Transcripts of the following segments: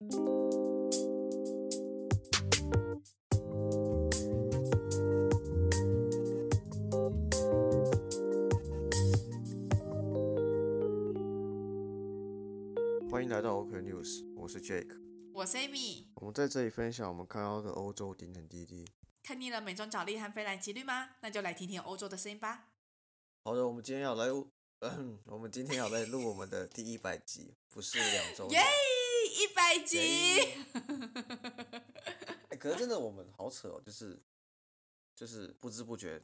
欢迎来到 oknews 我是 jake 我是 amy 我们在这里分享我们看到的欧洲点点滴滴。看腻了美妆角力和飞来几率吗？那就来听听欧洲的声音吧。好的我们今天要来我们今天要来录我们的第一百集不是两周一百集！哎，可是真的我们好扯哦，就是就是不知不觉。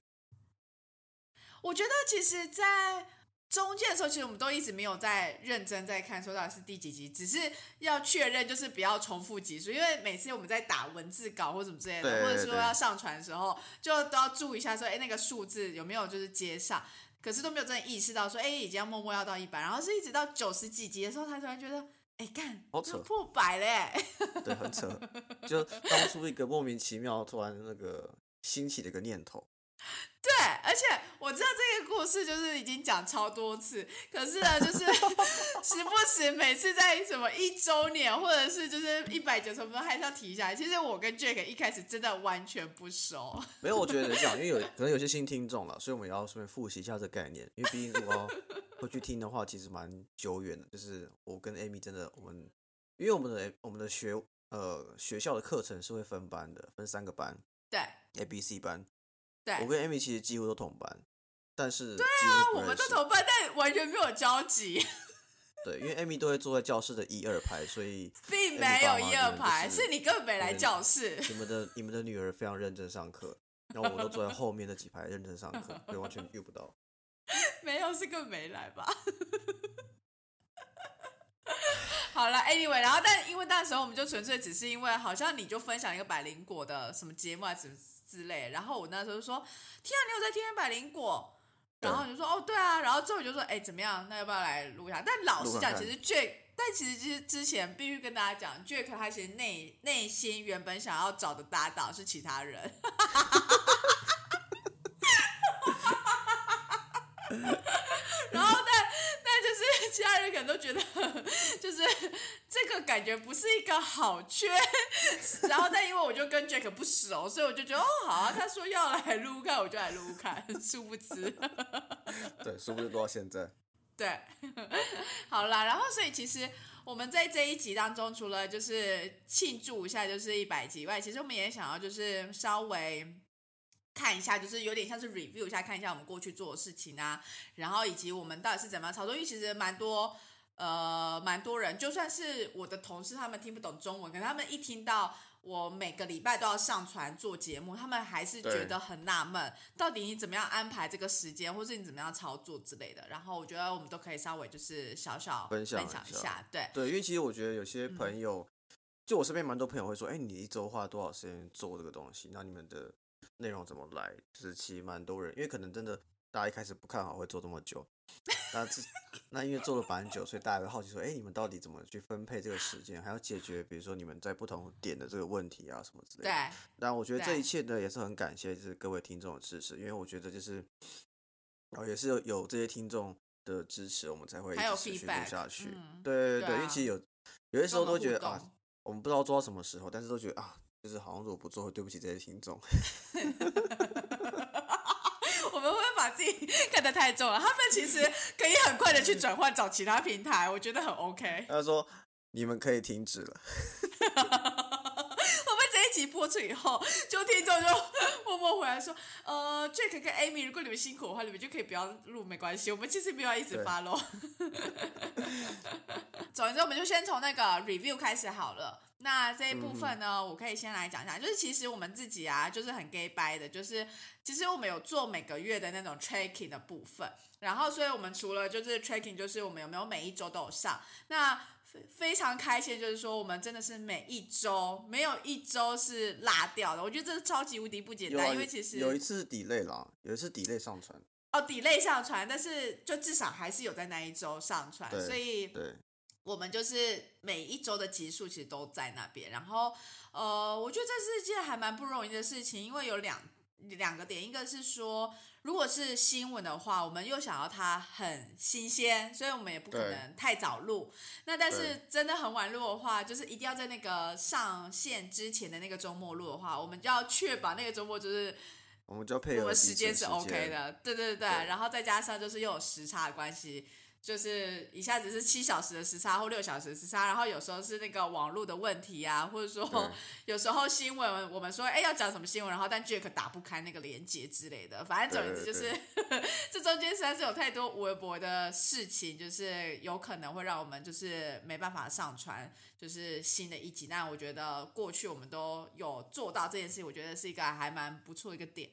我觉得其实，在中间的时候，其实我们都一直没有在认真在看，说到底是第几集，只是要确认，就是不要重复集数，因为每次我们在打文字稿或什么之类的，或者说要上传的时候，就都要注意一下，说，哎，那个数字有没有就是接上，可是都没有真的意识到，说，哎，已经要默默要到一百，然后是一直到九十几集的时候，他突然觉得，哎，干，好扯，破百嘞，对，很扯，就当初一个莫名其妙突然那个兴起的一个念头。对，而且我知道这个故事就是已经讲超多次，可是呢，就是 时不时每次在什么一周年或者是就是一百九十分钟还是要提一下。其实我跟 Jack 一开始真的完全不熟。没有，我觉得这样，因为有可能有些新听众了，所以我们也要顺便复习一下这个概念。因为毕竟如果会去听的话，其实蛮久远的。就是我跟 Amy 真的，我们因为我们的我们的学呃学校的课程是会分班的，分三个班，对，A、B、C 班。我跟 Amy 其实几乎都同班，但是对啊，我们都同班，但完全没有交集。对，因为 Amy 都会坐在教室的一二排，所以 并没有一二排，是你根本没来教室。你们的你们的女儿非常认真上课，然后我都坐在后面那几排认真上课，所以完全遇不到。没有，是根本没来吧？好了，Anyway，然后但因为那时候我们就纯粹只是因为好像你就分享一个百灵果的什么节目啊，什么。之类，然后我那时候就说：“天啊，你有在听百灵果？”然后你就说：“哦，对啊。”然后之后就说：“哎，怎么样？那要不要来录一下？”但老实讲，其实 Jack，但其实之之前必须跟大家讲，Jack 他其实内内心原本想要找的搭档是其他人。然后，但但就是其他人可能都觉得，就是这个感觉不是一个好缺。然后，但因为我就跟 Jack 不熟，所以我就觉得哦，好啊，他说要来录看，我就来录看。殊不知，对，殊不知到现在。对，好啦，然后所以其实我们在这一集当中，除了就是庆祝一下就是一百集外，其实我们也想要就是稍微。看一下，就是有点像是 review 一下，看一下我们过去做的事情啊，然后以及我们到底是怎么样操作。因为其实蛮多，呃，蛮多人，就算是我的同事，他们听不懂中文，可他们一听到我每个礼拜都要上传做节目，他们还是觉得很纳闷，到底你怎么样安排这个时间，或是你怎么样操作之类的。然后我觉得我们都可以稍微就是小小分享一下，对对，因为其实我觉得有些朋友，就我身边蛮多朋友会说，哎，你一周花多少时间做这个东西？那你们的。内容怎么来？就是其实蛮多人，因为可能真的大家一开始不看好会做这么久，那这 那因为做了蛮久，所以大家会好奇说，哎，你们到底怎么去分配这个时间，还要解决比如说你们在不同点的这个问题啊什么之类的。对。但我觉得这一切呢也是很感谢就是各位听众的支持，因为我觉得就是，然后也是有有这些听众的支持，我们才会一直持续录下去。对对对，因为其实有有些时候都觉得啊，我们不知道做到什么时候，但是都觉得啊。就是好像如果不做，会对不起这些听众。我们会把自己看得太重了。他们其实可以很快的去转换找其他平台，我觉得很 OK。他说：“你们可以停止了。”我们这一集播出以后，就听众就默默回来说：“呃，Jack 跟 Amy，如果你们辛苦的话，你们就可以不要录，没关系。我们其实没有一直发喽。” 总之，我们就先从那个 review 开始好了。那这一部分呢，我可以先来讲一下，就是其实我们自己啊，就是很 gay bye 的，就是其实我们有做每个月的那种 tracking 的部分，然后所以我们除了就是 tracking，就是我们有没有每一周都有上，那非常开心，就是说我们真的是每一周没有一周是落掉的，我觉得这是超级无敌不简单，因为其实有一次 delay 了，有一次 delay 上传，哦，delay 上传，但是就至少还是有在那一周上传，所以对。我们就是每一周的集数其实都在那边，然后呃，我觉得这是一件还蛮不容易的事情，因为有两两个点，一个是说，如果是新闻的话，我们又想要它很新鲜，所以我们也不可能太早录。那但是真的很晚录的话，就是一定要在那个上线之前的那个周末录的话，我们就要确保那个周末就是我们就配合时间是 OK 的，对对对，然后再加上就是又有时差的关系。就是一下子是七小时的时差或六小时的时差，然后有时候是那个网络的问题啊，或者说 有时候新闻我们说哎要讲什么新闻，然后但 Jack 打不开那个连接之类的，反正总之就对是 这中间实在是有太多微博的事情，就是有可能会让我们就是没办法上传就是新的一集。那我觉得过去我们都有做到这件事情，我觉得是一个还蛮不错的一个点。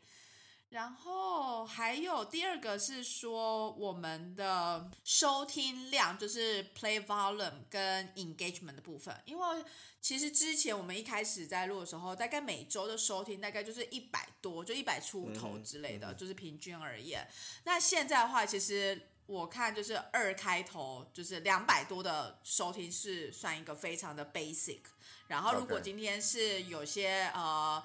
然后还有第二个是说我们的收听量，就是 play volume 跟 engagement 的部分，因为其实之前我们一开始在录的时候，大概每周的收听大概就是一百多，就一百出头之类的，就是平均而言。那现在的话，其实我看就是二开头，就是两百多的收听是算一个非常的 basic。然后如果今天是有些呃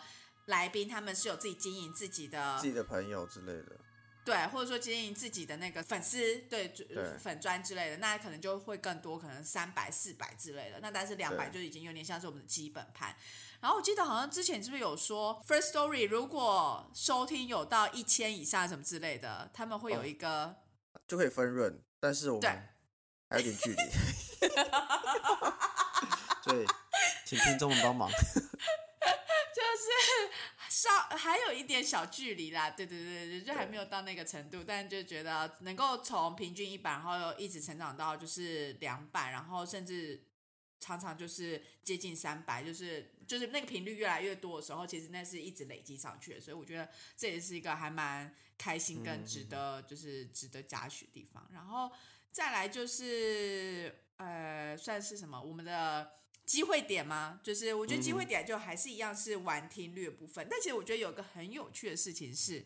来宾，他们是有自己经营自己的自己的朋友之类的，对，或者说经营自己的那个粉丝，对，对粉砖之类的，那可能就会更多，可能三百、四百之类的。那但是两百就已经有点像是我们的基本盘。然后我记得好像之前是不是有说，First Story 如果收听有到一千以上什么之类的，他们会有哦一个、就可以分润，但是我对们还有点距离，所以 请听众们帮忙。就是 稍还有一点小距离啦，对对对对，就还没有到那个程度，但就觉得能够从平均一百，然后又一直成长到就是两百，然后甚至常常就是接近三百，就是就是那个频率越来越多的时候，其实那是一直累积上去的，所以我觉得这也是一个还蛮开心跟值得就是值得嘉许的地方。然后再来就是呃，算是什么我们的。机会点吗？就是我觉得机会点就还是一样是玩听率的部分，但其实我觉得有个很有趣的事情是，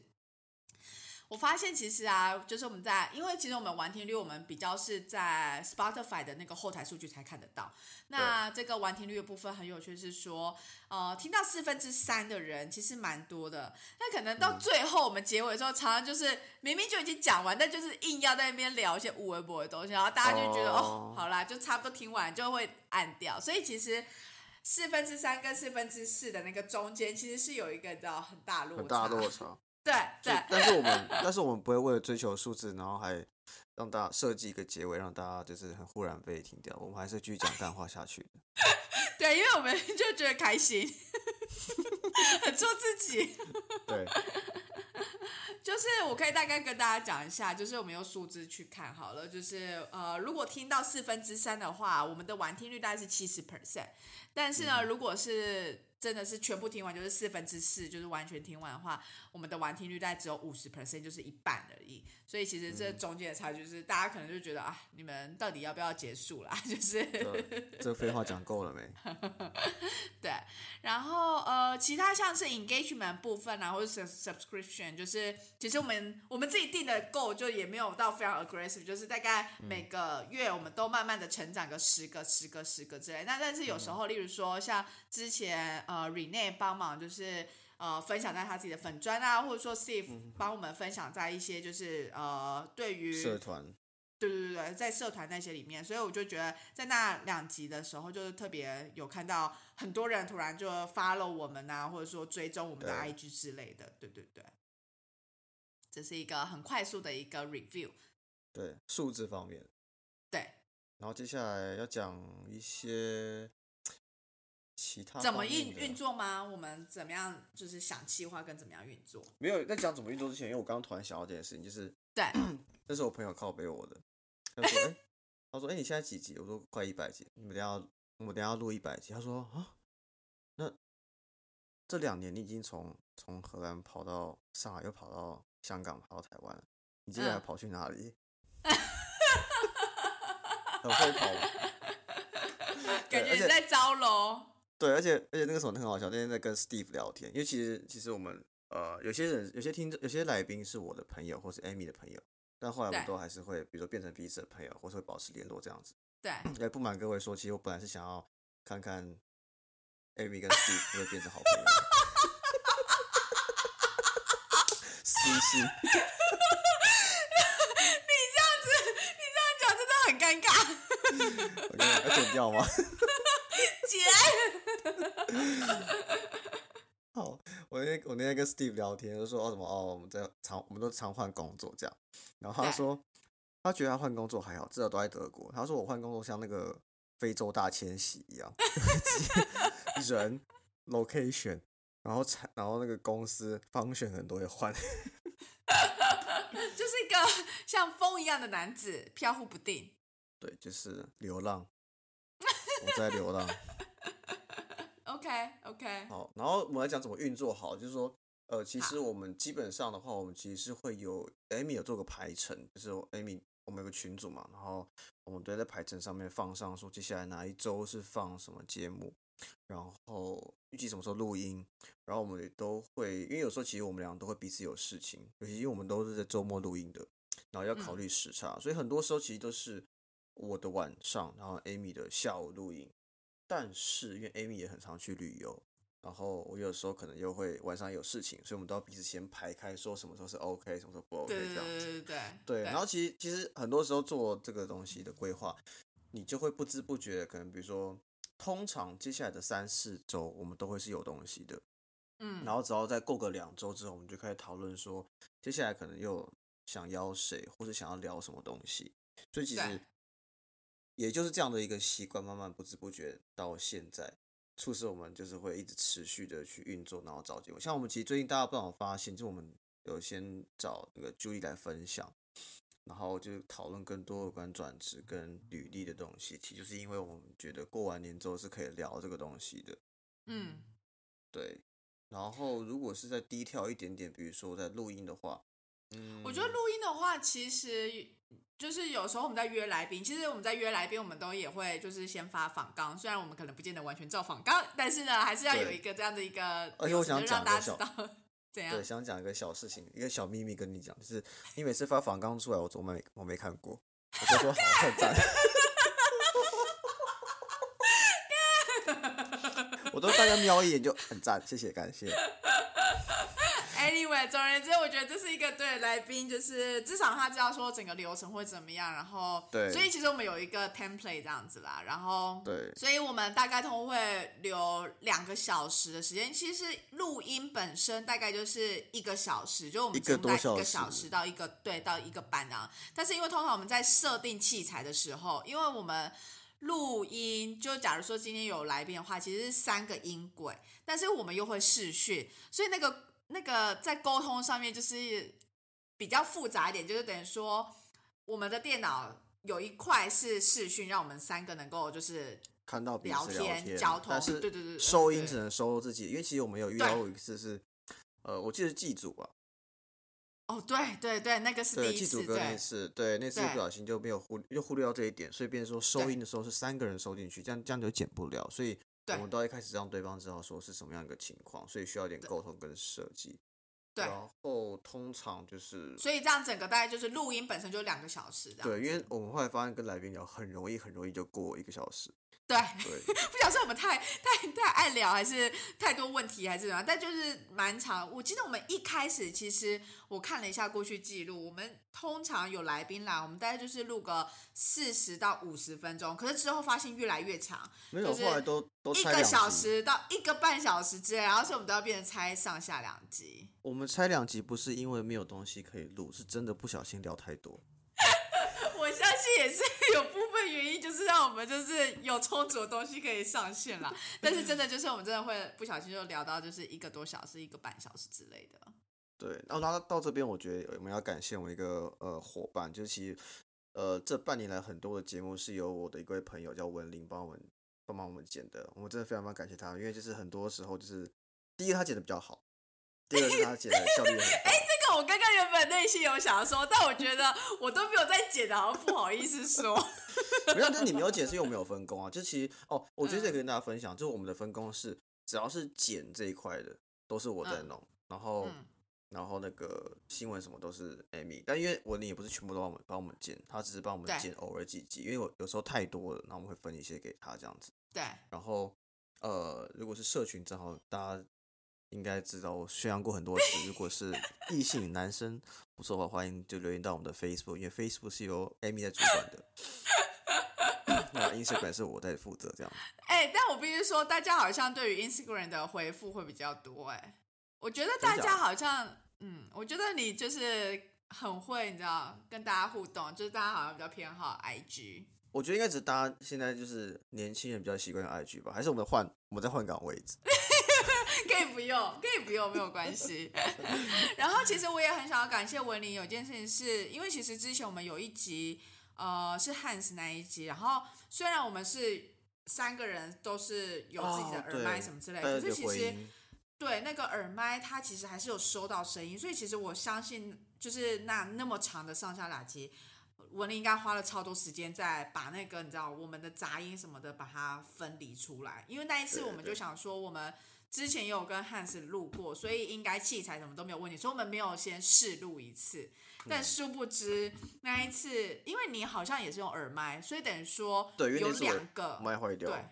我发现其实啊，就是我们在，因为其实我们完听率，我们比较是在 Spotify 的那个后台数据才看得到。那这个完听率的部分很有趣，是说，呃，听到四分之三的人其实蛮多的。那可能到最后我们结尾的时候，常常就是明明就已经讲完，但就是硬要在那边聊一些无微博的东西，然后大家就觉得哦哦好啦，就差不多听完就会按掉。所以其实。四分之三跟四分之四的那个中间，其实是有一个的很大落差。很大落差。对就对，但是我们，但是 我们不会为了追求数字，然后还让大家设计一个结尾，让大家就是很忽然被停掉。我们还是继续讲干话下去的。对，因为我们就觉得开心，很做自己。对，就是我可以大概跟大家讲一下，就是我们用数字去看好了，就是呃，如果听到四分之三的话，我们的完听率大概是七十 percent，但是呢，如果是真的是全部听完，就是四分之四，就是完全听完的话，我们的完听率大概只有五十 percent，就是一半而已。所以其实这中间的差距，就是大家可能就觉得啊，你们到底要不要结束啦？就是这这废话讲够了没？对，然后呃，其他像是 engagement 部分啊，或者是 subscription，就是其实我们我们自己定的 goal 就也没有到非常 aggressive，就是大概每个月我们都慢慢的成长个十个、十个、十个之类。那但是有时候，例如说像之前呃 Rene 帮忙就是。呃，分享在他自己的粉砖啊，或者说 Steve 帮我们分享在一些就是呃，对于社团。对对对对，在社团那些里面，所以我就觉得在那两集的时候，就是特别有看到很多人突然就 follow 我们啊，或者说追踪我们的 IG 之类的，对对对，这是一个很快速的一个 review，对数字方面，对，然后接下来要讲一些其他怎么运运作吗？我们怎么样就是想计划跟怎么样运作？没有在讲怎么运作之前，因为我刚刚突然想到这件事情，就是对，这是我朋友靠背我的，他说：“哎、他说：‘哎、你现在几集？’我说：‘快一百集。’你们等下我们等下要录一百集。他说：‘啊，那这两年你已经从从荷兰跑到上海，又跑到香港，跑到台湾，你接下来嗯跑去哪里？’ 很会跑？感觉你在招喽。对，而且而且那个时候很好笑，那天在跟 Steve 聊天，因为其实其实我们呃有些人有些听众有些来宾是我的朋友或是 Amy 的朋友，但后来我们都还是会比如说变成彼此的朋友，或是会保持联络这样子。对，也不瞒各位说，其实我本来是想要看看 Amy 跟 Steve 会变成好朋友的。私心，这样讲真的很尴尬。我觉得要剪掉吗？姐，好，我那天我那天跟 Steve 聊天，就说哦什么哦，我们在常我们都常换工作这样，然后他对说他觉得他换工作还好，至少都在德国。他说我换工作像那个非洲大迁徙一样，人 location，然后产，然后那个公司方选很多会换。就是一个像风一样的男子，飘忽不定。对，就是流浪。我在流浪。OK OK。好，然后我们来讲怎么运作好，就是说，呃，其实我们基本上的话，我们其实是会有 Amy 有做个排程，就是 Amy 我们有个群组嘛，然后我们都在排程上面放上说接下来哪一周是放什么节目，然后预计什么时候录音，然后我们也都会，因为有时候其实我们俩都会彼此有事情，尤其因为我们都是在周末录音的，然后要考虑时差，所以很多时候其实都是。我的晚上，然后 Amy 的下午录音，但是因为 Amy 也很常去旅游，然后我有时候可能又会晚上有事情，所以我们都要彼此先排开，说什么时候是 OK，什么时候不 OK 这样子。对对对对。然后其实其实很多时候做这个东西的规划，你就会不知不觉，可能比如说，通常接下来的三四周我们都会是有东西的，嗯。然后只要再过个两周之后，我们就开始讨论说，接下来可能又想邀谁，或者想要聊什么东西，所以其实。也就是这样的一个习惯，慢慢不知不觉到现在，促使我们就是会一直持续的去运作，然后找结果。像我们其实最近大家不知道发现，就我们有先找那个朱莉来分享，然后就讨论更多有关转职跟履历的东西。其实就是因为我们觉得过完年之后是可以聊这个东西的。嗯，对。然后如果是在低调一点点，比如说在录音的话，嗯，我觉得录音的话，其实。就是有时候我们在约来宾，其实我们在约来宾，我们都也会就是先发访纲，虽然我们可能不见得完全照访纲，但是呢，还是要有一个这样的一个，而且我想讲大家知道 怎样。对，想讲一个小事情，一个小秘密跟你讲，就是你每次发访纲出来，我怎么没我没看过，我就说好很赞，我都大家瞄一眼就很赞，谢谢感谢。Anyway，总而言之，我觉得这是一个对来宾，就是至少他知道说整个流程会怎么样，然后，对，所以其实我们有一个 template 这样子啦，然后，对，所以我们大概都会留两个小时的时间。其实录音本身大概就是一个小时，就我们大概一个小时到一个对到一个半这样。但是因为通常我们在设定器材的时候，因为我们录音，就假如说今天有来宾的话，其实是三个音轨，但是我们又会视讯，所以那个。那个在沟通上面就是比较复杂一点，就是等于说我们的电脑有一块是视讯，让我们三个能够就是看到聊天、交通，但是对对对，收音只能收自己，因为其实我们有遇到过一次是，呃，我记得是祭祖吧。哦，对对对，那个是第一次，对，那次，对，那次不小心就没有忽就忽略到这一点，所以变成说收音的时候是三个人收进去，这样这样就剪不了，所以。我们都一开始让对方知道说是什么样一个情况，所以需要一点沟通跟设计。对，然后通常就是，所以这样整个大概就是录音本身就两个小时的。对，因为我们后来发现跟来宾聊很容易，很容易就过一个小时。对，不晓得是我们太太太爱聊，还是太多问题，还是怎样？但就是蛮长。我记得我们一开始其实我看了一下过去记录，我们通常有来宾来，我们大概就是录个四十到五十分钟。可是之后发现越来越长，没有，后来都都一个小时到一个半小时之类，然后所以我们都要变成拆上下两集。我们拆两集不是因为没有东西可以录，是真的不小心聊太多。我相信也是有部分原因，就是让我们就是有充足的东西可以上线啦。但是真的就是我们真的会不小心就聊到就是一个多小时、一个半小时之类的。对，然后到这边，我觉得我们要感谢我们一个呃伙伴，就是其实呃这半年来很多的节目是由我的一位朋友叫文林帮我们帮忙我们剪的，我们真的非常非常感谢他，因为就是很多时候就是第一他剪的比较好。第二是他剪的效率很高。我刚刚原本内心有想要说，但我觉得我都没有在剪的，好像不好意思说。没有，就是你没有剪，是因为我们有分工啊。就其实哦，我觉得这可以跟大家分享，就是我们的分工是，只要是剪这一块的，都是我在弄。然后，然后那个新闻什么都是 Amy，但因为文林也不是全部都帮我们帮我们剪，他只是帮我们剪偶尔几集，因为我有时候太多了，然后我们会分一些给他这样子。对。然后，呃，如果是社群账号，大家。应该知道我宣扬过很多次，如果是异性男生不错的话，欢迎就留言到我们的 Facebook，因为 Facebook 是由 Amy 在主管的，那 Instagram 是我在负责这样。哎，但我必须说，大家好像对于 Instagram 的回复会比较多。哎，我觉得大家好像，嗯，我觉得你就是很会，你知道跟大家互动，就是大家好像比较偏好 IG。我觉得应该只是大家现在就是年轻人比较习惯用 IG 吧，还是我们换我们再换岗位置？可以不用，可以不用，没有关系。然后其实我也很想要感谢文林，有件事情是因为其实之前我们有一集，呃，是汉斯那一集，然后虽然我们是三个人都是有自己的哦耳麦什么之类，大家有可是其实对那个耳麦它其实还是有收到声音，所以其实我相信就是那那么长的上下打击。文林应该花了超多时间在把那个你知道我们的杂音什么的把它分离出来，因为那一次我们就想说我们之前也有跟汉斯录过，所以应该器材什么都没有问题，所以我们没有先试录一次。嗯但殊不知那一次，因为你好像也是用耳麦，所以等于说有两个麦坏掉，对，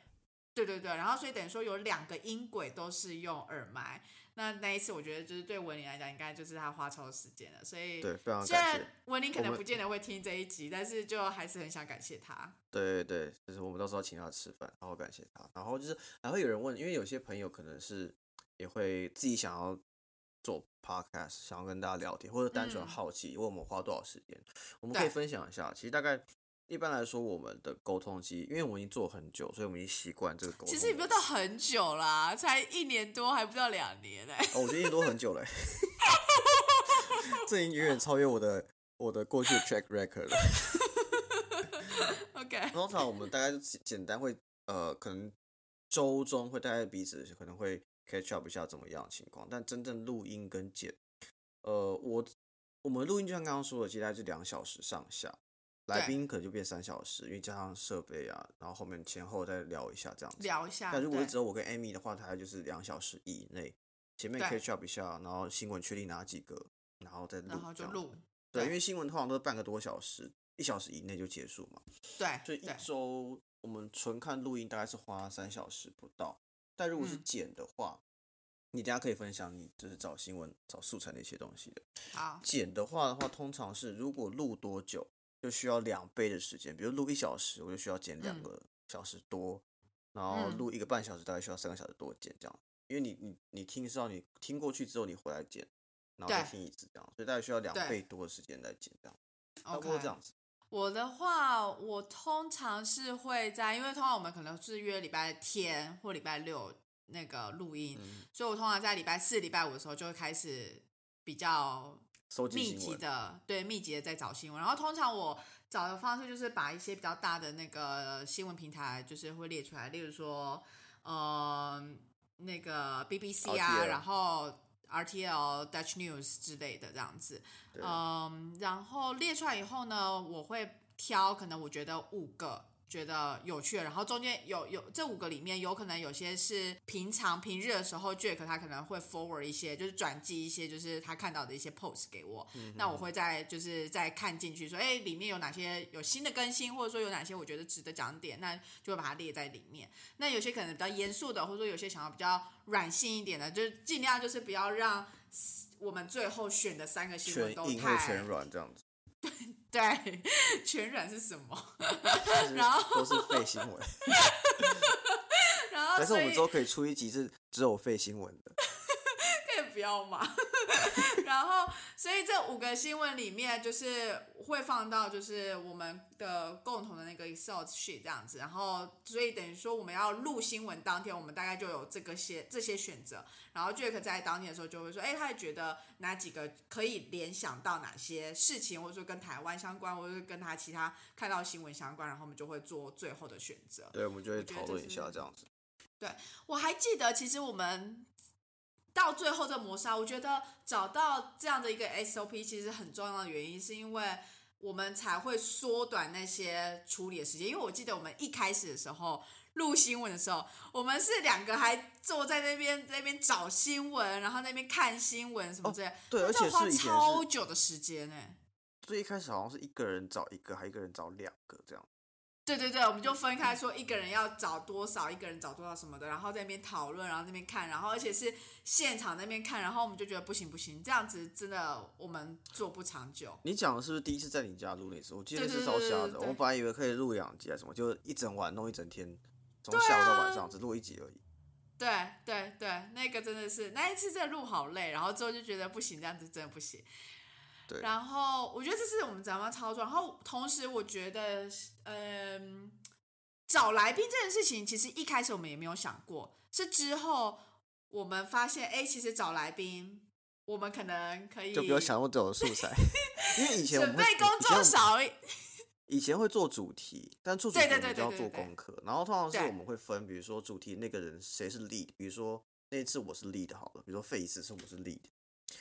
对对对，然后所以等于说有两个音轨都是用耳麦。那那一次我觉得就是对文林来讲，应该就是他花超时间了，所以对，非常虽然感谢。文林可能不见得会听这一集，但是就还是很想感谢他。对对对，就是我们到时候请他吃饭，然后感谢他。然后就是还会有人问，因为有些朋友可能是也会自己想要做 podcast，想要跟大家聊天，或者单纯嗯好奇问我们花多少时间，我们可以分享一下。其实大概一般来说，我们的沟通机，因为我们已经做很久，所以我们已经习惯这个沟通。其实也没有到很久啦，才一年多，还不到两年呢、哦，我觉得一年多很久了欸，这已经远远超越我的我的过去的 track record 了。OK，通常我们大概简单会呃，可能周中会大概彼此可能会 catch up 一下怎么样的情况，但真正录音跟剪，呃，我我们录音就像刚刚说的，其实大概是两小时上下，来对宾可能就变三小时，因为加上设备啊，然后后面前后再聊一下这样子。聊一下。但如果是只有我跟 Amy 的话，大概就是两小时以内，前面对 catch up 一下，然后新闻确定哪几个，然后再录，然后就。录，对，对因为新闻通常都是半个多小时，一小时以内就结束嘛。对所以一周我们纯看录音大概是花三小时不到，但如果是嗯剪的话，你等下可以分享你就是找新闻、找素材那些东西的。好，剪的话的话，通常是如果录多久，就需要两倍的时间，比如录一小时，我就需要剪两嗯。个小时多，然后嗯。录一个半小时，大概需要三个小时多剪这样。因为你你你听是要你听过去之后，你回来剪，然后再对。听一次这样，所以大概需要两倍多的时间来剪这样，差不多这样子。我的话，我通常是会在，因为通常我们可能是约礼拜天或礼拜六那个录音，嗯，所以我通常在礼拜四、礼拜五的时候就会开始比较收集密集。的，对，密集的在找新闻。然后通常我找的方式就是把一些比较大的那个新闻平台，就是会列出来，例如说，呃，那个 BBC 啊，RTL 然后 RTL、Dutch News 之类的这样子。对嗯，然后列出来以后呢，我会挑可能我觉得五个觉得有趣的，然后中间有有这五个里面有可能有些是平常平日的时候，Jack 他可能会 forward 一些，就是转寄一些就是他看到的一些 post 给我，那我会再就是再看进去说，哎，里面有哪些有新的更新，或者说有哪些我觉得值得讲点，那就会把它列在里面。那有些可能比较严肃的，或者说有些想要比较软性一点的，就是尽量就是不要让我们最后选的三个新闻都太全软这样子，对，全软是什么？然后都是废新闻。然后但是我们之后可以出一集是只有废新闻的。可以不要嘛。然后，所以这五个新闻里面，就是会放到就是我们的共同的那个 Excel sheet 这样子。然后，所以等于说我们要录新闻当天，我们大概就有这个些这些选择。然后 Jack 在当天的时候就会说，哎，他也觉得哪几个可以联想到哪些事情，或者说跟台湾相关，或者是跟他其他看到新闻相关，然后我们就会做最后的选择。对，我们就会讨论一下是这样子。对我还记得，其实我们到最后这磨砂，我觉得找到这样的一个 SOP 其实很重要的原因，是因为我们才会缩短那些处理的时间。因为我记得我们一开始的时候录新闻的时候，我们是两个还坐在那边 那边找新闻，然后那边看新闻什么之类的，对，而且花超久的时间呢、最一开始好像是一个人找一个，还一个人找两个这样。对对对，我们就分开说，一个人要找多少，一个人找多少什么的，然后在那边讨论，然后那边看，然后而且是现场那边看，然后我们就觉得不行不行，这样子真的我们做不长久。你讲的是不是第一次在你家录那次？我记得是烧瞎的。我本来以为可以录两集啊什么，就一整晚弄一整天，从下午到啊晚上只录一集而已。对对对，那个真的是那一次真的录好累，然后之后就觉得不行，这样子真的不行。对，然后我觉得这是我们怎么样操作，然后同时我觉得，嗯、找来宾这件事情，其实一开始我们也没有想过，是之后我们发现，哎，其实找来宾，我们可能可以就不要想那么多的素材，因为以前准备工作少一，以前会做主题，但做主题我们就要做功课，然后通常是我们会分，比如说主题那个人谁是 lead，比如说那一次我是 lead 好了，比如说费一次是我是 lead，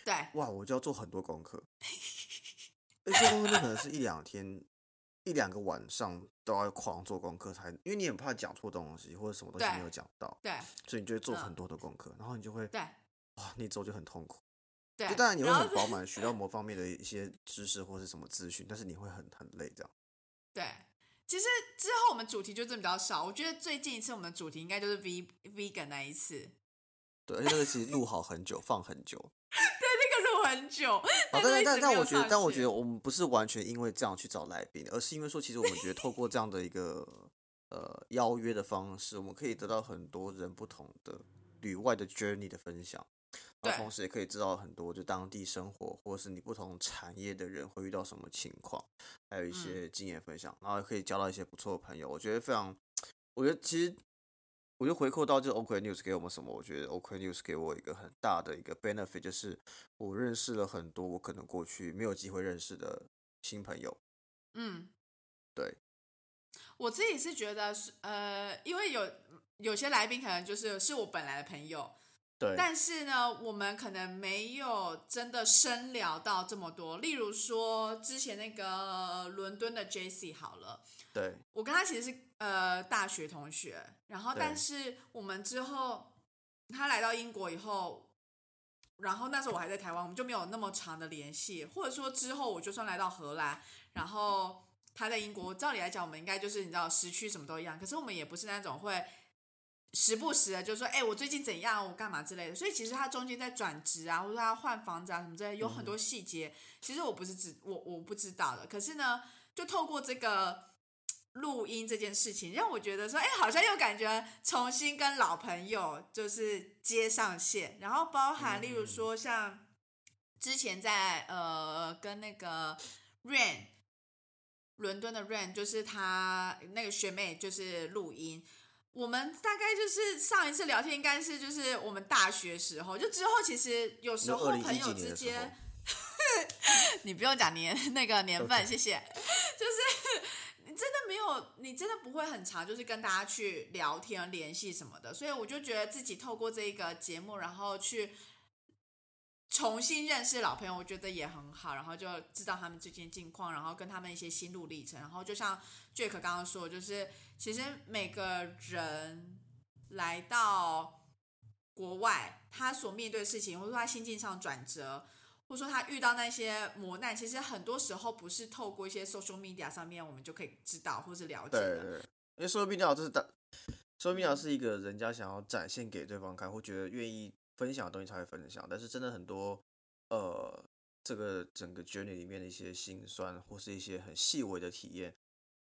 对哇，我就要做很多功课，而且做功课那可能是一两天、一两个晚上都要狂做功课才，因为你很怕讲错东西或者什么东西对没有讲到，对所以你就会做嗯很多的功课，然后你就会对哇，那周就很痛苦。对，就当然你会很饱满，学到某方面的一些知识或是什么资讯，但是你会很很累这样。对，其实之后我们主题就真的比较少。我觉得最近一次我们的主题应该就是 V vegan 那一次，对，而且那个其实录好很久，放很久。对那个录很久，好，但是但但我觉得，但我觉得我们不是完全因为这样去找来宾，而是因为说，其实我们觉得透过这样的一个呃邀约的方式，我们可以得到很多人不同的旅外的 journey 的分享，然后同时也可以知道很多就当地生活或者是你不同产业的人会遇到什么情况，还有一些经验分享，然后也可以交到一些不错的朋友。我觉得非常，我觉得其实。我就回扣到这 OK News 给我们什么？我觉得 OK News 给我一个很大的一个 benefit，就是我认识了很多我可能过去没有机会认识的新朋友。嗯，对，我自己是觉得是呃，因为有有些来宾可能就是是我本来的朋友，对，但是呢，我们可能没有真的深聊到这么多。例如说，之前那个伦敦的 J C 好了，对，我跟他其实是呃大学同学，然后但是我们之后他来到英国以后，然后那时候我还在台湾，我们就没有那么长的联系，或者说之后我就算来到荷兰，然后他在英国，照理来讲我们应该就是你知道时区什么都一样，可是我们也不是那种会。时不时的就说，哎、我最近怎样，我干嘛之类的。所以其实他中间在转职啊，或者他换房子啊什么之类的，有很多细节，其实我不是知我我不知道的。可是呢，就透过这个录音这件事情，让我觉得说，哎，好像又感觉重新跟老朋友就是接上线，然后包含例如说像之前在呃跟那个 Rain 伦敦的 Rain，就是他那个学妹就是录音。我们大概就是上一次聊天，应该是就是我们大学时候，就之后其实有时候朋友之间，，你不用讲年那个年份谢谢。就是你真的没有，你真的不会很长，就是跟大家去聊天、联系什么的。所以我就觉得自己透过这一个节目，然后去重新认识老朋友，我觉得也很好。然后就知道他们最近近况，然后跟他们一些心路历程。然后就像 Jack 刚刚说，就是其实每个人来到国外，他所面对的事情，或者说他心境上转折，或者说他遇到那些磨难，其实很多时候不是透过一些 social media 上面我们就可以知道或是了解的。因为 social media 这是大，social media 是一个人家想要展现给对方看，或觉得愿意分享的东西才会分享，但是真的很多呃，这个整个 journey 里面的一些辛酸，或是一些很细微的体验，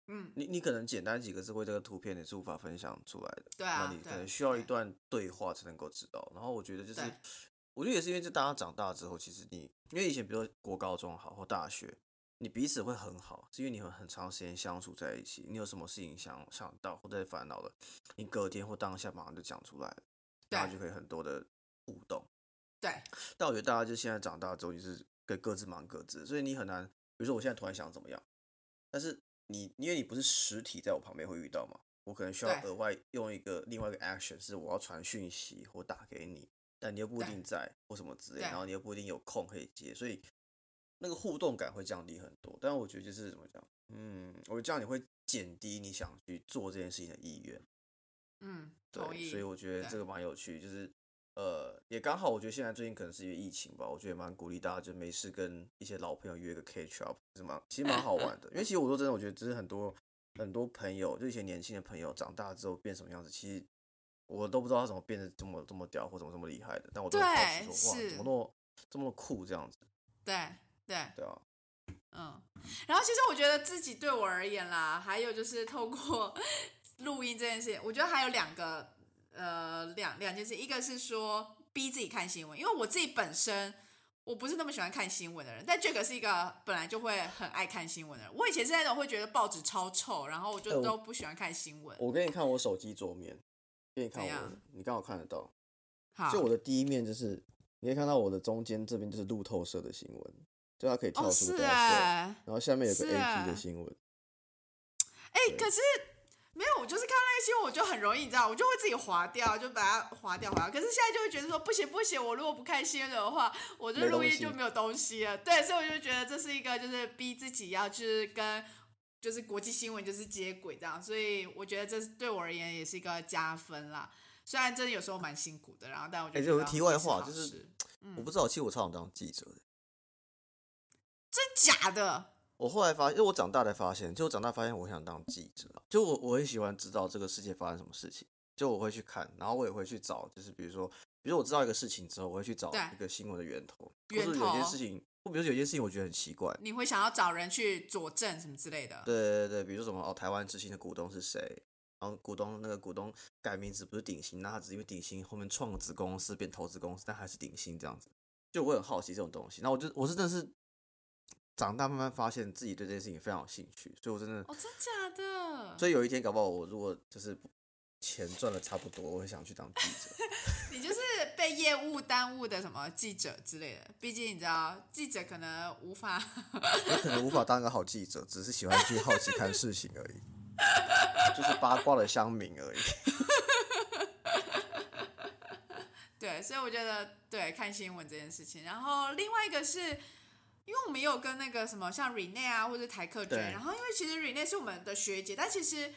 嗯，你你可能简单几个字或这个图片你是无法分享出来的，对啊那你可能需要一段对话才能够知道。然后我觉得就是，我觉得也是因为这大家长大之后，其实你因为以前比如说国高中好或大学，你彼此会很好，是因为你们很长时间相处在一起，你有什么事情想想到或者烦恼了，你隔天或当下马上就讲出来了，然后就可以很多的互动。对但我觉得大家就现在长大之后，就是各各自忙各自，所以你很难，比如说我现在突然想怎么样，但是你因为你不是实体在我旁边会遇到嘛，我可能需要额外用一个另外一个 action，是我要传讯息或打给你，但你又不一定在或什么之类，然后你又不一定有空可以接，所以那个互动感会降低很多。但我觉得就是怎么讲，嗯，我觉得这样你会减低你想去做这件事情的意愿。嗯，对，所以我觉得这个蛮有趣，就是呃，也刚好，我觉得现在最近可能是因为疫情吧，我觉得蛮鼓励大家就没事跟一些老朋友约个 catch up，是蛮其实蛮好玩的。因为其实我说真的，我觉得只是很多很多朋友，就一些年轻的朋友长大之后变什么样子，其实我都不知道他怎么变得这么这么屌或怎么这么厉害的，但我都很好奇对说哇，是怎么那么这么酷这样子，对对，对啊，嗯，然后其实我觉得自己对我而言啦，还有就是透过 录音这件事情，我觉得还有两个呃两两件事，一个是说逼自己看新闻，因为我自己本身我不是那么喜欢看新闻的人，但 Jack 是一个本来就会很爱看新闻的人。我以前是那种会觉得报纸超臭，然后我就都不喜欢看新闻。我给你看我手机桌面，给你看你刚好看得到。好，就我的第一面就是，你可以看到我的中间这边就是路透社的新闻，就它可以跳哦是出然后下面有个 AP 啊的新闻。哎、对可是没有，我就是看那些我就很容易，你知道，我就会自己划掉，就把它划掉，划掉。可是现在就会觉得说，不行不行，我如果不看新闻的话，我这录音就没有东西了。对，所以我就觉得这是一个，就是逼自己要就是跟就是国际新闻就是接轨这样，所以我觉得这是对我而言也是一个加分啦。虽然真的有时候蛮辛苦的，然后但我觉得哎这有个题外话就是嗯我不知道，其实我超想当记者的。真假的，我后来发现，因为我长大才发现，就我长大发现我想当记者啊，就我我很喜欢知道这个世界发生什么事情，就我会去看，然后我也会去找，就是比如说，比如我知道一个事情之后，我会去找一个新闻的源头，源或者有件事情，或比如说有件事情我觉得很奇怪，你会想要找人去佐证什么之类的。对对对，比如说什么哦，台湾之星的股东是谁？然后股东那个股东改名字不是鼎新，那他只是因为鼎新后面创了子公司变投资公司，但还是鼎新这样子。就我很好奇这种东西，那我就我是真的是长大慢慢发现自己对这件事情非常有兴趣，所以我真的，哦，真假的？所以有一天搞不好我如果就是钱赚的差不多，我会想去当记者。你就是被业务耽误的什么记者之类的，毕竟你知道，记者可能无法。我可能无法当个好记者，只是喜欢去好奇看事情而已，就是八卦的乡民而已。对，所以我觉得对看新闻这件事情，然后另外一个是。因为我们也有跟那个什么像 Rene 啊，或者台客 J，对然后因为其实 Rene 是我们的学姐，但其实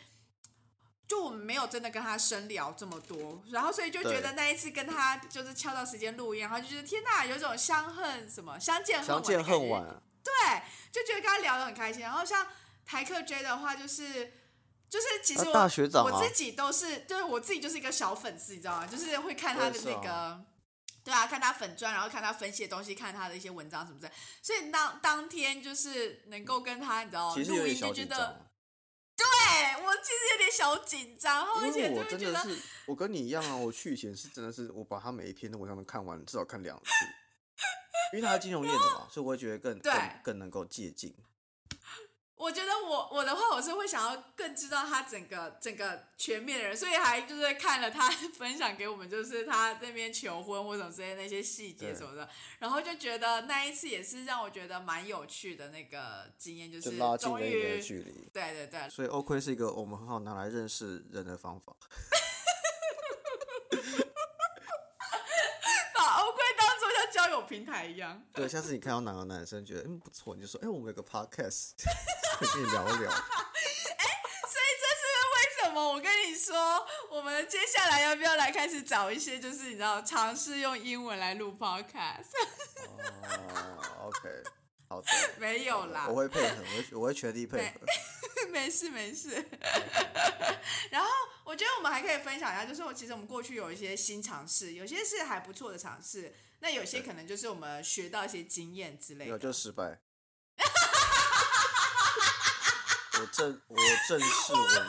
就我们没有真的跟她深聊这么多，然后所以就觉得那一次跟她就是敲到时间录音，然后就觉得天呐，有种相恨什么相见恨相见晚对，就觉得跟他聊得很开心。然后像台客 J 的话，就是就是其实啊我、大学长啊我自己都是，就是我自己就是一个小粉丝，你知道吗？就是会看他的那个。对啊，看他粉砖，然后看他分析的东西，看他的一些文章什么的，所以当当天就是能够跟他，你知道，其实有录音就点小觉得。对我其实有点小紧张，然后而且因为我真的是，我跟你一样啊，我去以前是真的是，我把他每一篇的文章都看完，至少看两次，因为他是金融业的嘛，所以我会觉得更更更能够借鉴。我觉得我我的话，我是会想要更知道他整个整个全面的人，所以还就是看了他 分享给我们，就是他那边求婚或者之类那些细节什么的，然后就觉得那一次也是让我觉得蛮有趣的那个经验，就就是拉近终了一个于距离，对对对，所以 OK 是一个我们很好拿来认识人的方法。把欧龟当做像交友平台一样。对，下次你看到哪个男生觉得嗯不错，你就说哎、我们有个 podcast，跟你聊聊。所以这是为什么我跟你说，我们接下来要不要来开始找一些，就是你知道尝试用英文来录 podcast？哦，OK，好的，没有啦，我会配合，我会我会全力配合。没事没事。然后我觉得我们还可以分享一下，就是我其实我们过去有一些新尝试，有些是还不错的尝试，那有些可能就是我们学到一些经验之类的有，的。就失败。我正我正视我们的失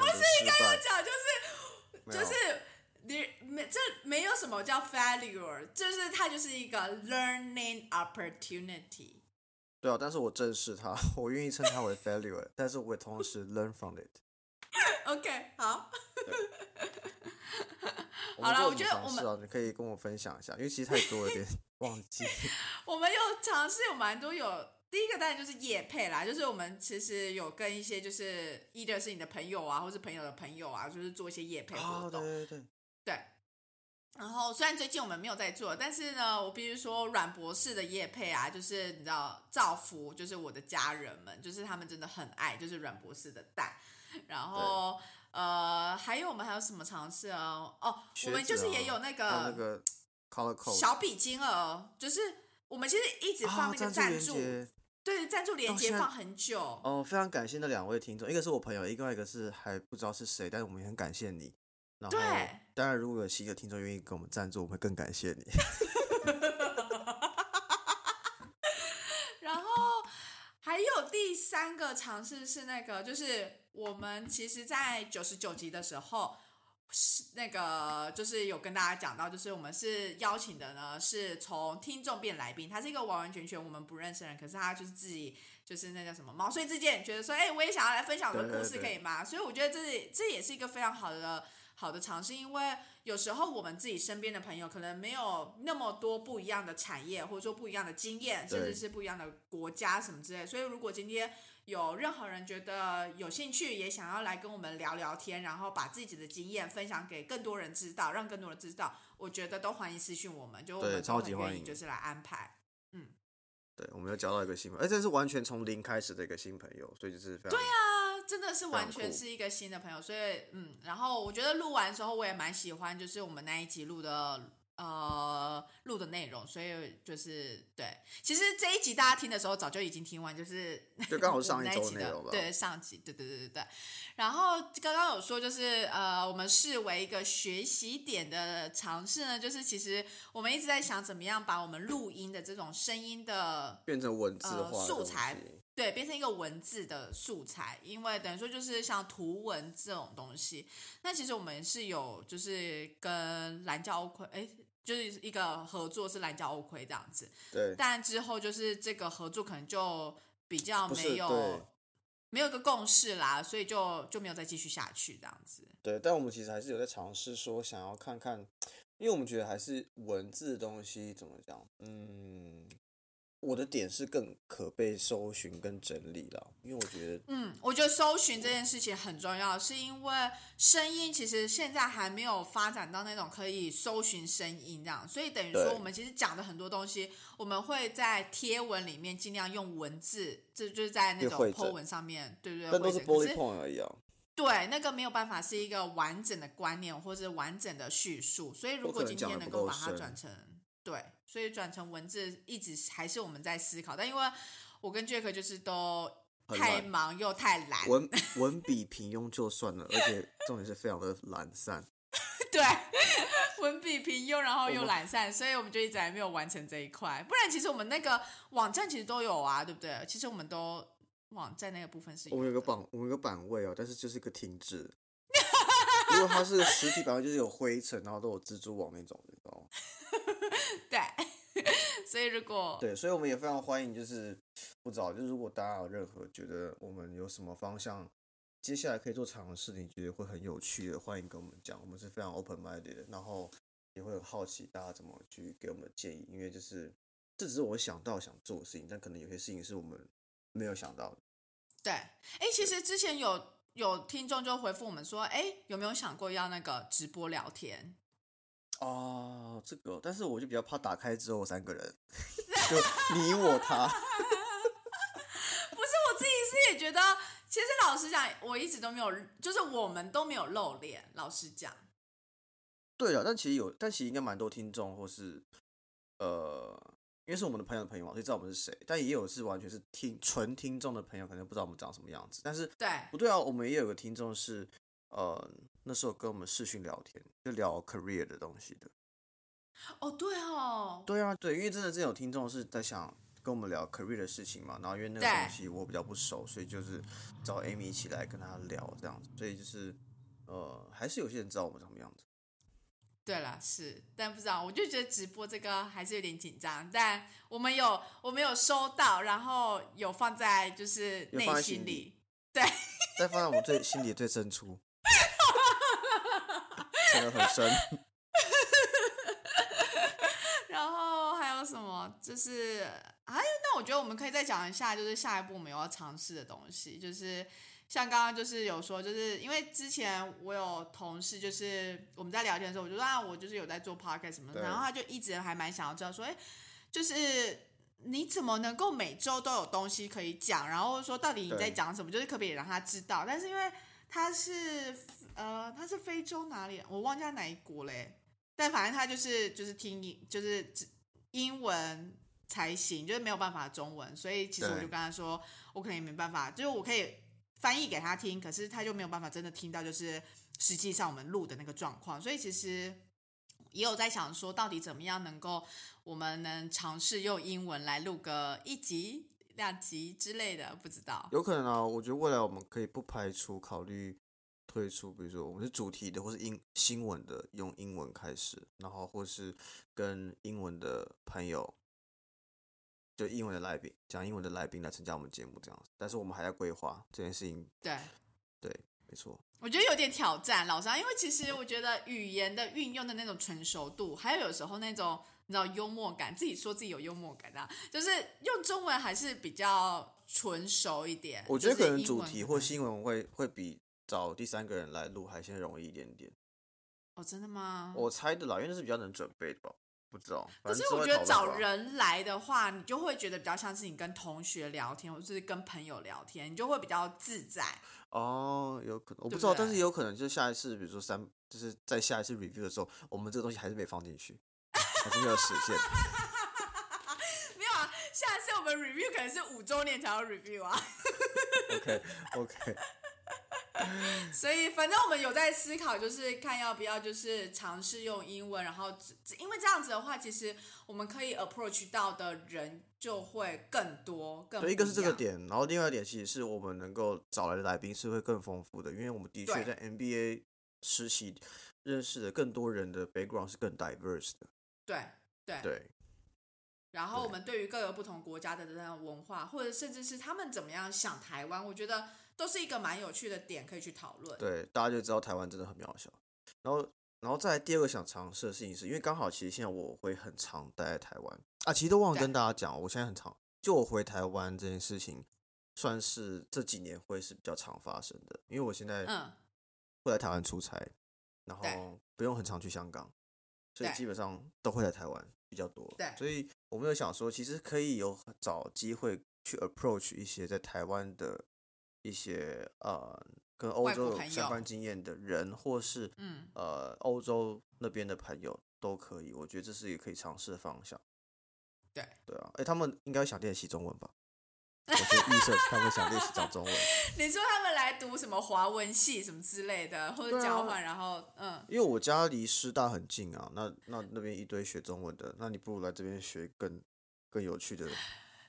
败，讲就是就是你没这没有什么叫 failure，就是它就是一个 learning opportunity。对啊，但是我正视它，我愿意称它为 failure，但是我也同时 learn from it。OK，好，好了我觉得我们你可以跟我分享一下，因为其实太多了，有点 忘记。我们有尝试有蛮多有。第一个当然就是夜配啦，就是我们其实有跟一些就是 either 是你的朋友啊，或是朋友的朋友啊，就是做一些夜配活哦，动。对对对，对。然后虽然最近我们没有在做，但是呢，我必须说阮博士的夜配啊，就是你知道造福，就是我的家人们，就是他们真的很爱，就是阮博士的蛋。然后呃，还有我们还有什么尝试啊？哦，我们就是也有那个那个 color code 小笔金额，就是我们其实一直放那个啊赞助，对赞助连接放很久。哦，非常感谢那两位听众，一个是我朋友，另外一个是还不知道是谁，但是我们也很感谢你。然后对，当然如果有新的听众愿意给我们赞助，我们会更感谢你。然后还有第三个尝试是那个，就是我们其实，在九十九集的时候，是那个就是有跟大家讲到，就是我们是邀请的呢，是从听众变来宾，他是一个完完全全我们不认识的人，可是他就是自己就是那叫什么毛遂自荐，觉得说，哎、我也想要来分享我的故事，可以吗？所以我觉得这这也是一个非常好的好的尝试，因为有时候我们自己身边的朋友可能没有那么多不一样的产业，或者说不一样的经验，甚至是不一样的国家什么之类。所以如果今天有任何人觉得有兴趣，也想要来跟我们聊聊天，然后把自己的经验分享给更多人知道，让更多人知道，我觉得都欢迎私讯我们，就我们超级欢迎就是来安排。嗯对，我们又交到一个新朋友，而且是完全从零开始的一个新朋友，所以就是非常对呀、啊，真的是完全是一个新的朋友，所以嗯，然后我觉得录完之后我也蛮喜欢，就是我们那一集录的呃录的内容，所以就是对，其实这一集大家听的时候早就已经听完，就是就刚好 是上一集的周的内容吧。对，上集，对对对对对。然后刚刚有说，就是呃，我们视为一个学习点的尝试呢，就是其实我们一直在想怎么样把我们录音的这种声音的变成文字呃素材西对，变成一个文字的素材，因为等于说就是像图文这种东西。那其实我们是有就是跟蓝教欧盔，哎，就是一个合作是蓝教欧盔这样子，对但之后就是这个合作可能就比较没有对没有一个共识啦，所以就就没有再继续下去这样子。对，但我们其实还是有在尝试说，想要看看，因为我们觉得还是文字的东西怎么讲，嗯，我的点是更可被搜寻跟整理了，因为我觉得嗯，我觉得搜寻这件事情很重要，是因为声音其实现在还没有发展到那种可以搜寻声音这样，所以等于说我们其实讲的很多东西，我们会在贴文里面尽量用文字，这就是在那种 po 文上面，对对对，但都是汇整可 bullet point 而已啊。对，那个没有办法是一个完整的观念或者完整的叙述，所以如果今天能够把它转成对，所以转成文字一直还是我们在思考，但因为我跟 Jack 就是都太忙又太懒，文文笔平庸就算了，而且重点是非常的懒散。对，文笔平庸，然后又懒散，所以我们就一直还没有完成这一块。不然其实我们那个网站其实都有啊，对不对？其实我们都网站那个部分是我们有个的版，我们有个版位哦，但是就是个停滞。如果它是实体版位，就是有灰尘，然后都有蜘蛛网那种，你知道吗？对，所以如果对，所以我们也非常欢迎，就是不知道，就是如果大家有任何觉得我们有什么方向，接下来可以做尝试，你觉得会很有趣的，欢迎跟我们讲，我们是非常 open minded 的，然后也会很好奇大家怎么去给我们的建议，因为就是这只是我想到想做的事情，但可能有些事情是我们没有想到的。对，哎，其实之前有有听众就回复我们说，哎，有没有想过要那个直播聊天？哦，这个，但是我就比较怕打开之后三个人，就你我他。不是我自己是也觉得，其实老实讲，我一直都没有，就是我们都没有露脸。老实讲，对了，但其实有，但其实应该蛮多听众或是呃，因为是我们的朋友的朋友嘛，所以知道我们是谁。但也有是完全是听纯听众的朋友，可能不知道我们长什么样子。但是对，不对啊，我们也有个听众是呃，那时候跟我们视讯聊天，就聊 career 的东西的。哦，对哦，对啊，对，因为真的真的有听众是在想跟我们聊 career 的事情嘛，然后因为那个东西我比较不熟，所以就是找 Amy 一起来跟他聊这样子，所以就是呃，还是有些人知道我们什么样子。对了，是，但不知道，我就觉得直播这个还是有点紧张，但我们有我们有收到，然后有放在就是有内心里对，再放在我们最心里最深处，真的很深。然后还有什么？就是哎，那我觉得我们可以再讲一下，就是下一步我们有要尝试的东西，就是像刚刚就是有说，就是因为之前我有同事，就是我们在聊天的时候，我就说啊，我就是有在做 podcast 什么的，然后他就一直还蛮想要知道说，哎，就是。你怎么能够每周都有东西可以讲？然后说到底你在讲什么？就是可不可以让他知道？但是因为他是呃，他是非洲哪里？我忘记他哪一国嘞。但反正他就是就是听英就是只英文才行，就是没有办法中文，所以其实我就跟他说，我可能也没办法，就是我可以翻译给他听，可是他就没有办法真的听到就是实际上我们录的那个状况，所以其实也有在想说，到底怎么样能够我们能尝试用英文来录个一集、两集之类的，不知道。有可能啊，我觉得未来我们可以不排除考虑推出，比如说我们是主题的，或是英新闻的，用英文开始，然后或是跟英文的朋友，就英文的来宾讲英文的来宾来参加我们节目这样子。但是我们还在规划这件事情，对，对，没错。我觉得有点挑战，老张，因为其实我觉得语言的运用的那种成熟度，还有有时候那种你知道幽默感，自己说自己有幽默感的，就是用中文还是比较纯熟一点。我觉得可能主题或新闻会会比找第三个人来录还先容易一点点。哦，真的吗？我猜的啦，因为那是比较能准备的吧，不知道。可是我觉得找人来的话，你就会觉得比较像是你跟同学聊天，或者是跟朋友聊天，你就会比较自在。哦，有可能我不知道，但是对有可能就是下一次，比如说三，就是在下一次 review 的时候，我们这个东西还是没放进去，还是没有实现。没有啊，下一次我们 review 可能是五周年才要 review 啊。OK OK，所以反正我们有在思考，就是看要不要就是尝试用英文，然后因为这样子的话，其实我们可以 approach 到的人就会更多，更对，一个是这个点，然后另外一点其实是我们能够找来的来宾是会更丰富的，因为我们的确在 NBA 实习认识的更多人的 background 是更 diverse 的。对对。对，然后我们对于各个不同国家的这样文化，或者甚至是他们怎么样想台湾，我觉得都是一个蛮有趣的点可以去讨论。对，大家就知道台湾真的很渺小。然后，然后再来第二个想尝试的事情是，因为刚好其实现在我会很常待在台湾啊，其实都忘了跟大家讲，我现在很常，就我回台湾这件事情，算是这几年会是比较常发生的，因为我现在嗯，会来台湾出差，然后不用很常去香港，所以基本上都会来台湾比较多。对所以我们有想说，其实可以有找机会去 approach 一些在台湾的一些呃跟欧洲有相关经验的人，或是嗯呃欧洲那边的朋友都可以。我觉得这是一个可以尝试的方向。对对啊，哎，他们应该想练习中文吧？我就预设他们想练习讲中文。你说他们来读什么华文系什么之类的，或者交换，然后嗯，因为我家离师大很近啊，那那那边一堆学中文的，那你不如来这边学更更有趣的。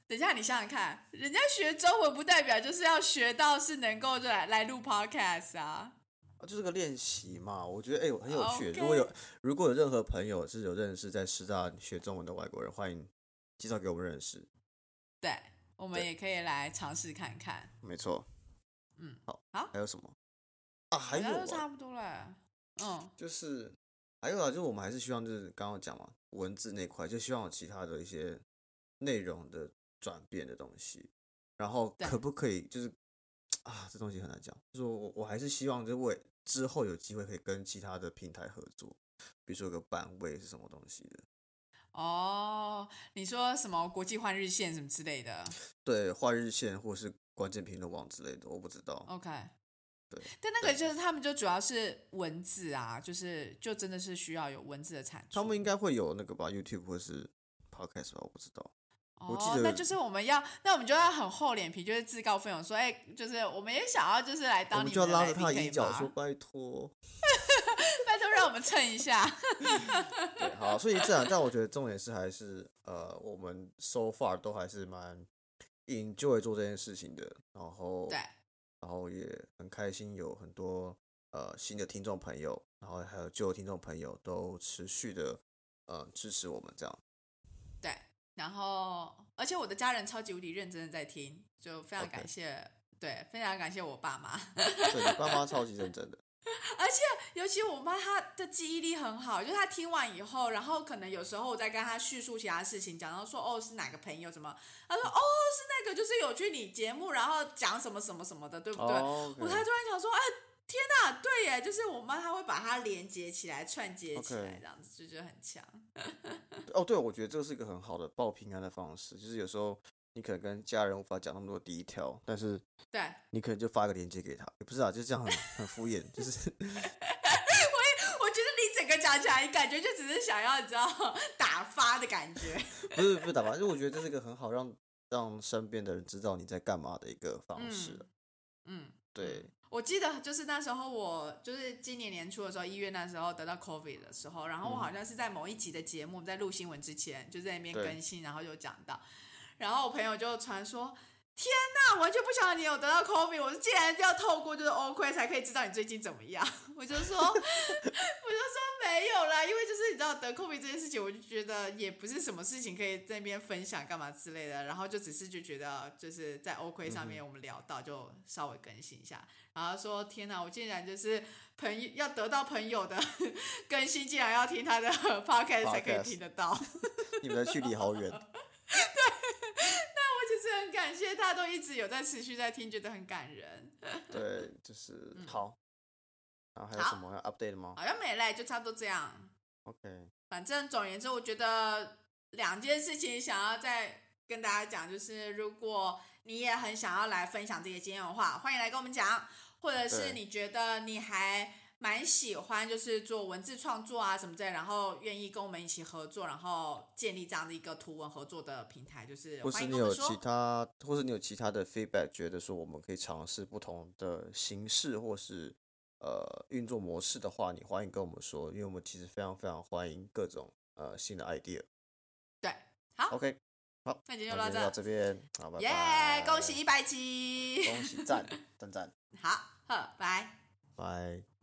等一下，你想想看，人家学中文不代表就是要学到是能够就来来录 podcast 啊。啊，就是个练习嘛，我觉得哎、很有趣。如果有如果有任何朋友是有认识在师大学中文的外国人，欢迎介绍给我们认识。对，我们也可以来尝试看看。没错，嗯，好，好还有什么啊？还有差不多了。嗯，就是还有啊，就是我们还是希望就是刚刚讲嘛，文字那块就希望有其他的一些内容的转变的东西，然后可不可以就是啊，这东西很难讲，就是我我还是希望就是为之后有机会可以跟其他的平台合作，比如说有个版位是什么东西的，哦，你说什么国际换日线什么之类的对，画日线或是关键评论网之类的，我不知道。？OK。对，但那个就是他们就主要是文字啊，就是就真的是需要有文字的产出。他们应该会有那个吧，YouTube 或是 Podcast 吧，我不知道。我记哦，那就是我们要，那我们就要很厚脸皮，就是自告奋勇说，哎、就是我们也想要，就是来当你们就要拉着他的衣角说拜托。拜托让我们蹭一下。对，好，所以这样，但我觉得重点是还是呃，我们 so far 都还是蛮 enjoy 做这件事情的，然后对，然后也很开心，有很多呃新的听众朋友，然后还有旧的听众朋友都持续的呃支持我们这样。对，然后而且我的家人超级无敌认真的在听，就非常感谢对，非常感谢我爸妈，对，你爸妈超级认真的。而且尤其我妈她的记忆力很好，就是她听完以后，然后可能有时候我在跟她叙述其他事情，讲到说哦是哪个朋友什么，她说哦是那个就是有去你节目，然后讲什么什么什么的，对不对？哦我才突然想说，哎，天哪，对耶，就是我妈她会把它连接起来、串接起来这样子就觉得很强。哦，对，我觉得这个是一个很好的报平安的方式，就是有时候你可能跟家人无法讲那么多第一条，但是对，你可能就发个链接给他，也不是啊，就是这样很很敷衍，就是 我觉得你整个讲起来，感觉就只是想要你知道打发的感觉。不是不是打发，就我觉得这是一个很好让让身边的人知道你在干嘛的一个方式。嗯，对，我记得就是那时候我就是今年年初的时候，一月那时候得到 COVID 的时候，然后我好像是在某一集的节目，在录新闻之前就在那边更新，然后就讲到，然后我朋友就传说。那完全不晓得你有得到 COVID，我竟然要透过就是 OK 才可以知道你最近怎么样。我就说，我就说没有啦，因为就是你知道得 COVID 这件事情，我就觉得也不是什么事情可以在那边分享干嘛之类的，然后就只是就觉得就是在 OK 上面我们聊到就稍微更新一下，然后说天呐，我竟然就是朋友要得到朋友的 更新，竟然要听他的 Podcast 才可以听得到。你们的距离好远。是很感谢他，都一直有在持续在听，觉得很感人。对，就是好。然后还有什么要 update 的吗？好像没嘞，就差不多这样。OK。反正总而言之，我觉得两件事情想要再跟大家讲，就是如果你也很想要来分享这些经验的话，欢迎来跟我们讲，或者是你觉得你还。蛮喜欢就是做文字创作啊什么的，然后愿意跟我们一起合作，然后建立这样的一个图文合作的平台，就是或是你有其他，或是你有其他的 feedback，觉得说我们可以尝试不同的形式或是呃运作模式的话，你欢迎跟我们说，因为我们其实非常非常欢迎各种呃新的 idea。对，好，OK，好，那今天就到这边，好，拜拜。耶，恭喜一百集，恭喜赞 赞赞，好，呵，拜拜。